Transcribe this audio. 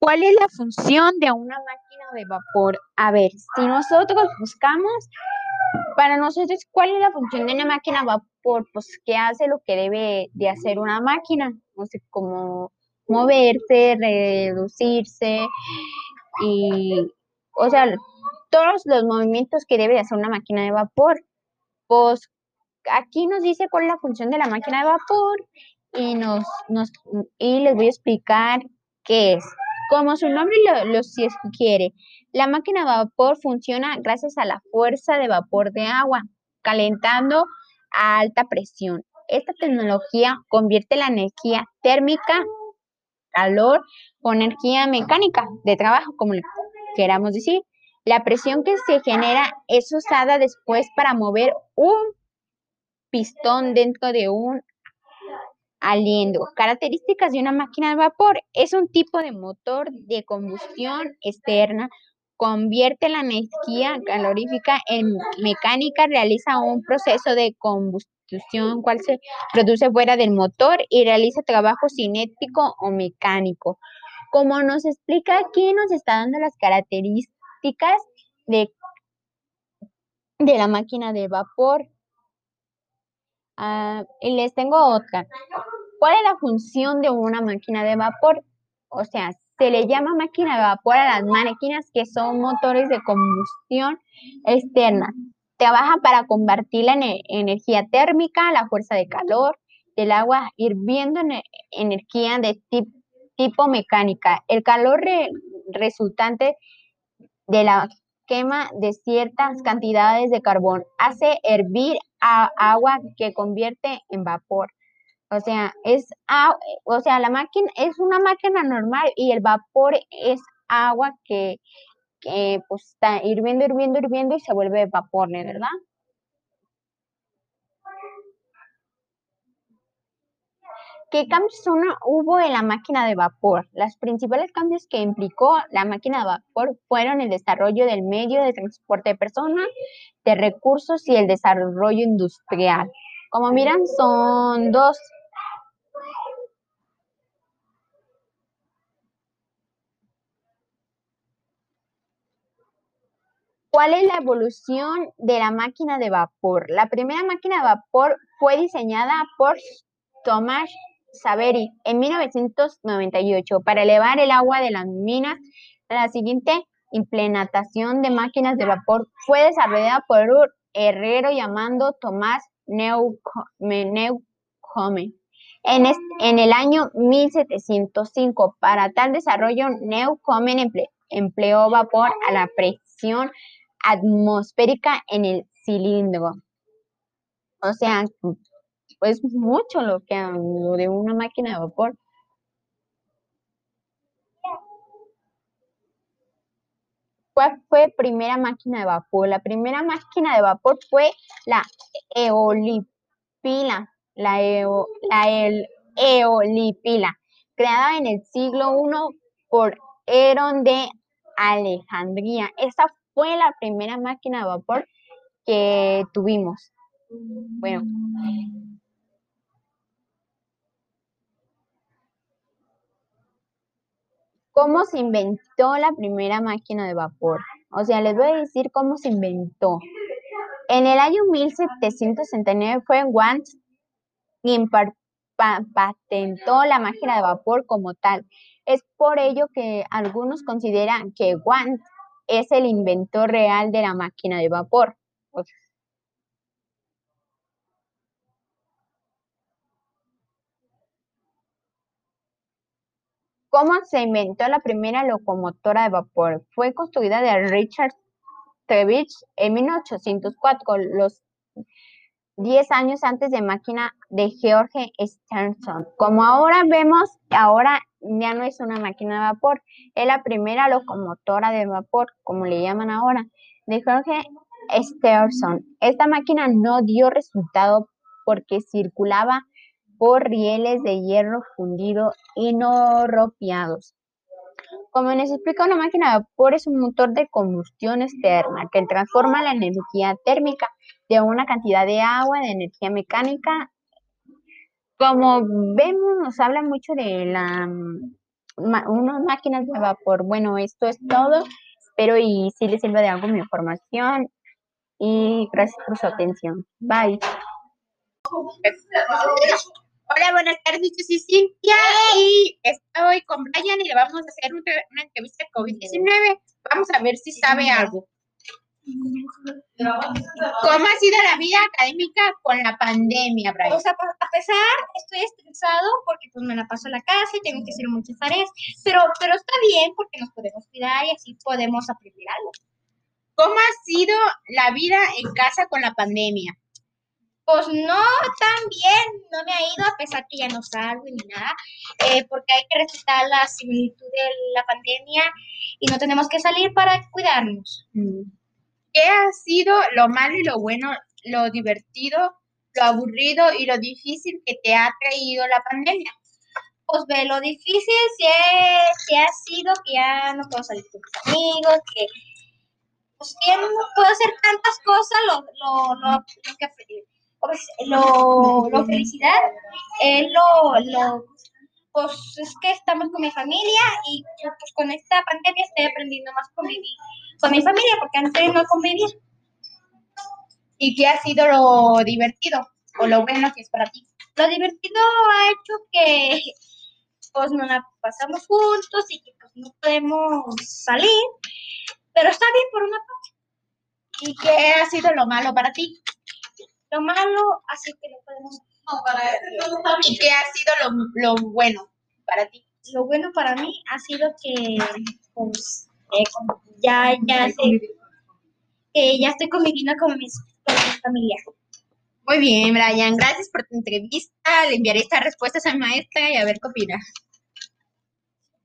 ¿Cuál es la función de una máquina de vapor? A ver, si nosotros buscamos, para nosotros, ¿cuál es la función de una máquina de vapor? Pues, ¿qué hace lo que debe de hacer una máquina? No sé, como moverse, reducirse y, o sea, todos los movimientos que debe de hacer una máquina de vapor. Pues aquí nos dice cuál es la función de la máquina de vapor y, nos, nos, y les voy a explicar qué es. Como su nombre lo, sugiere, la máquina de vapor funciona gracias a la fuerza de vapor de agua, calentando a alta presión. Esta tecnología convierte la energía térmica, calor, o energía mecánica de trabajo, como queramos decir. La presión que se genera es usada después para mover un pistón dentro de un aliendo. Características de una máquina de vapor. Es un tipo de motor de combustión externa. Convierte la energía calorífica en mecánica, realiza un proceso de combustión cual se produce fuera del motor y realiza trabajo cinético o mecánico. Como nos explica aquí, nos está dando las características de, de la máquina de vapor. Ah, y les tengo otra. ¿Cuál es la función de una máquina de vapor? O sea, se le llama máquina de vapor a las máquinas que son motores de combustión externa. Trabaja para convertir la energía térmica, la fuerza de calor del agua hirviendo en energía de tipo mecánica. El calor resultante de la quema de ciertas cantidades de carbón hace hervir agua que convierte en vapor. O sea, es o sea, la máquina es una máquina normal y el vapor es agua que, que pues está hirviendo, hirviendo, hirviendo y se vuelve vapor, ¿verdad? ¿Qué cambios hubo en la máquina de vapor? Los principales cambios que implicó la máquina de vapor fueron el desarrollo del medio de transporte de personas, de recursos y el desarrollo industrial. Como miran, son dos ¿Cuál es la evolución de la máquina de vapor? La primera máquina de vapor fue diseñada por Thomas Savery en 1998 para elevar el agua de las minas. La siguiente implementación de máquinas de vapor fue desarrollada por un herrero llamado Thomas Newcomen en, en el año 1705. Para tal desarrollo, Newcomen empleó vapor a la presión atmosférica en el cilindro. O sea, es mucho lo que lo de una máquina de vapor. ¿Cuál fue primera máquina de vapor? La primera máquina de vapor fue la eolipila, la, la eolipila, creada en el siglo I por Herón de Alejandría. Esta fue la primera máquina de vapor que tuvimos. Bueno. ¿Cómo se inventó la primera máquina de vapor? O sea, les voy a decir cómo se inventó. En el año 1769 fue Watt quien patentó la máquina de vapor como tal. Es por ello que algunos consideran que Watt es el inventor real de la máquina de vapor. ¿Cómo se inventó la primera locomotora de vapor? Fue construida de Richard Trevich en 1804, los 10 años antes de máquina de George Stephenson. Como ahora vemos, ahora ya no es una máquina de vapor, es la primera locomotora de vapor, como le llaman ahora, de Jorge Stephenson. Esta máquina no dio resultado porque circulaba por rieles de hierro fundido y no ropiados. Como les explica, una máquina de vapor es un motor de combustión externa que transforma la energía térmica de una cantidad de agua, de energía mecánica como vemos, nos habla mucho de la, unas máquinas de vapor. Bueno, esto es todo. Espero y si les sirve de algo mi información. Y gracias por su atención. Bye. Hola, buenas tardes, yo soy Cintia y estoy con Brian y le vamos a hacer una entrevista de COVID-19. Vamos a ver si sabe algo. ¿Cómo ha sido la vida académica con la pandemia, Brian? O sea, a pesar, estoy estresado porque pues me la paso en la casa y tengo que hacer muchas tareas, pero, pero está bien porque nos podemos cuidar y así podemos aprender algo. ¿Cómo ha sido la vida en casa con la pandemia? Pues no tan bien, no me ha ido a pesar que ya no salgo ni nada, eh, porque hay que respetar la similitud de la pandemia y no tenemos que salir para cuidarnos. Mm. ¿Qué ha sido lo malo y lo bueno, lo divertido, lo aburrido y lo difícil que te ha traído la pandemia? Pues ve, lo difícil sí, ha sido que ya no puedo salir con mis amigos, que pues no puedo hacer tantas cosas, lo, lo, lo, que, pues, lo, lo felicidad es lo, lo, pues es que estamos con mi familia y pues con esta pandemia estoy aprendiendo más con mi, con mi familia porque antes no convivía. ¿Y qué ha sido lo divertido o lo bueno que es para ti? Lo divertido ha hecho que pues nos la pasamos juntos y que pues no podemos salir, pero está bien por una parte. ¿Y qué ha sido lo malo para ti? Lo malo, así que no podemos... ¿Y qué ha sido lo, lo bueno para ti? Lo bueno para mí ha sido que pues eh, ya, ya sé, que ya estoy conviviendo con, mis, con mi familia. Muy bien, Brian. Gracias por tu entrevista. Le enviaré estas respuestas a maestra y a ver qué opina.